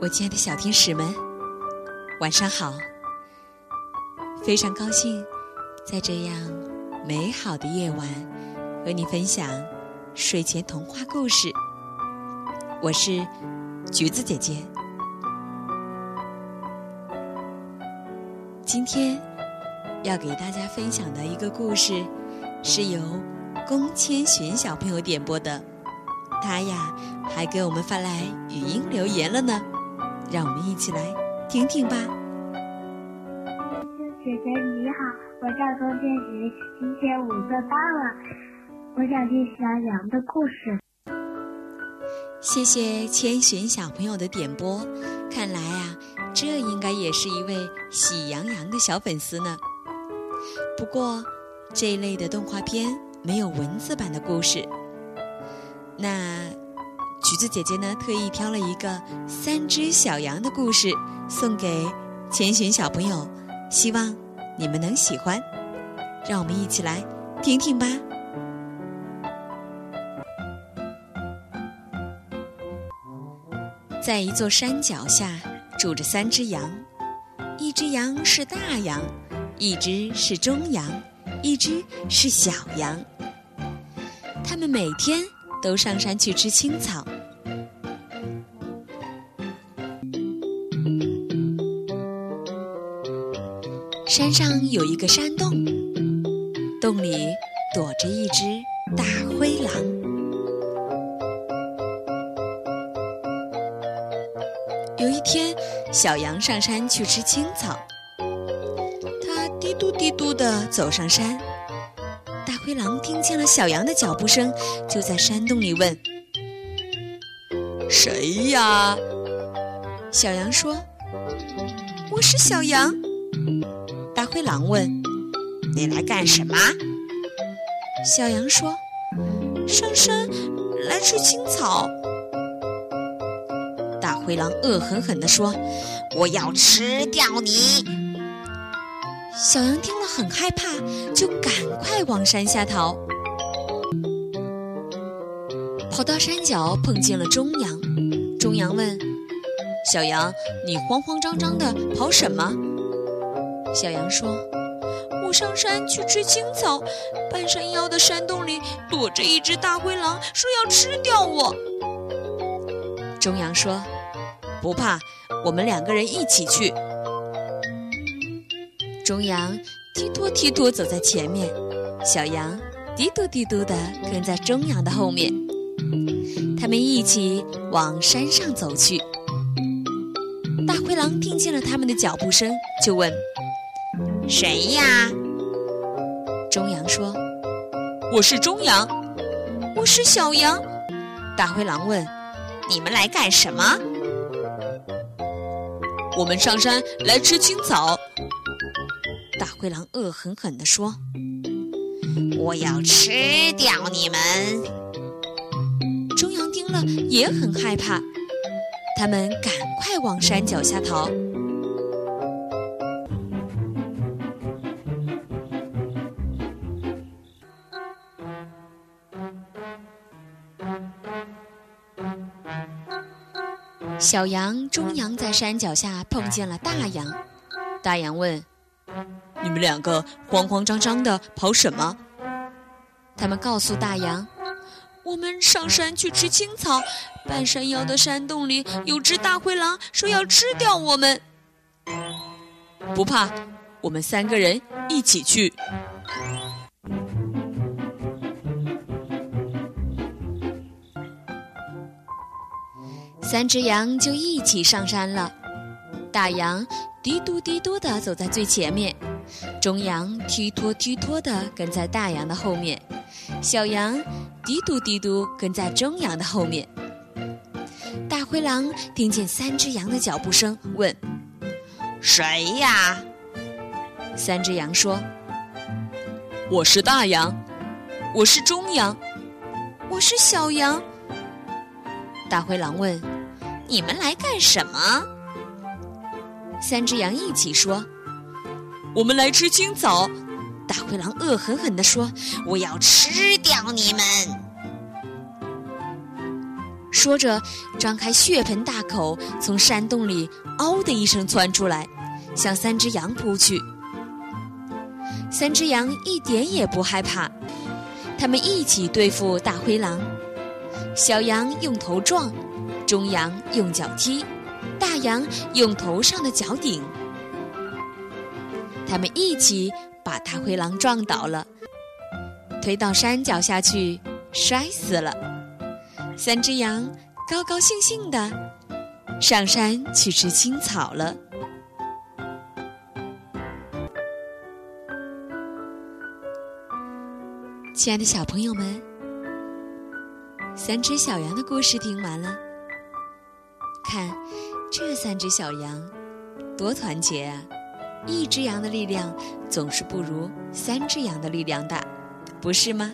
我亲爱的小天使们，晚上好！非常高兴在这样美好的夜晚和你分享睡前童话故事。我是橘子姐姐。今天要给大家分享的一个故事，是由龚千寻小朋友点播的。他呀，还给我们发来语音留言了呢，让我们一起来听听吧。姐姐你好，我叫周建群，今天五岁半了，我想听小羊的故事。谢谢千寻小朋友的点播，看来啊，这应该也是一位喜羊羊的小粉丝呢。不过这一类的动画片没有文字版的故事。那橘子姐姐呢，特意挑了一个三只小羊的故事送给千寻小朋友，希望你们能喜欢。让我们一起来听听吧。在一座山脚下住着三只羊，一只羊是大羊，一只是中羊，一只是小羊。它们每天。都上山去吃青草。山上有一个山洞，洞里躲着一只大灰狼。有一天，小羊上山去吃青草，它嘀嘟嘀嘟地走上山。大灰狼听见了小羊的脚步声，就在山洞里问：“谁呀？”小羊说：“我是小羊。”灰狼问：“你来干什么？”小羊说：“上山来吃青草。”大灰狼恶狠狠地说：“我要吃掉你！”小羊听了很害怕，就赶快往山下逃。跑到山脚，碰见了中羊。中羊问：“小羊，你慌慌张张的跑什么？”小羊说：“我上山去吃青草，半山腰的山洞里躲着一只大灰狼，说要吃掉我。”中羊说：“不怕，我们两个人一起去。”中羊踢拖踢拖走在前面，小羊嘀嘟嘀嘟地跟在中羊的后面。他们一起往山上走去。大灰狼听见了他们的脚步声，就问：“谁呀？”中羊说：“我是中羊。”“我是小羊。”大灰狼问：“你们来干什么？”“我们上山来吃青草。”大灰狼恶狠狠地说：“我要吃掉你们！”中羊听了也很害怕，他们赶快往山脚下逃。小羊、中羊在山脚下碰见了大羊，大羊问。你们两个慌慌张张的跑什么？他们告诉大羊：“我们上山去吃青草，半山腰的山洞里有只大灰狼，说要吃掉我们。”不怕，我们三个人一起去。三只羊就一起上山了。大羊嘀嘟嘀嘟地走在最前面。中羊踢拖踢拖地跟在大羊的后面，小羊嘀嘟嘀嘟跟在中羊的后面。大灰狼听见三只羊的脚步声，问：“谁呀？”三只羊说：“我是大羊，我是中羊，我是小羊。”大灰狼问：“你们来干什么？”三只羊一起说。我们来吃青草，大灰狼恶狠狠地说：“我要吃掉你们！”说着，张开血盆大口，从山洞里“嗷”的一声窜出来，向三只羊扑去。三只羊一点也不害怕，他们一起对付大灰狼。小羊用头撞，中羊用脚踢，大羊用头上的角顶。他们一起把大灰狼撞倒了，推到山脚下去，摔死了。三只羊高高兴兴的上山去吃青草了。亲爱的小朋友们，三只小羊的故事听完了。看，这三只小羊多团结啊！一只羊的力量总是不如三只羊的力量大，不是吗？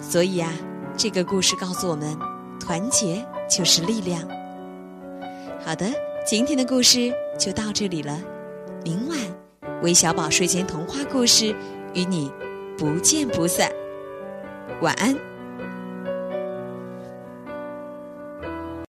所以啊，这个故事告诉我们，团结就是力量。好的，今天的故事就到这里了。明晚，微小宝睡前童话故事与你不见不散。晚安。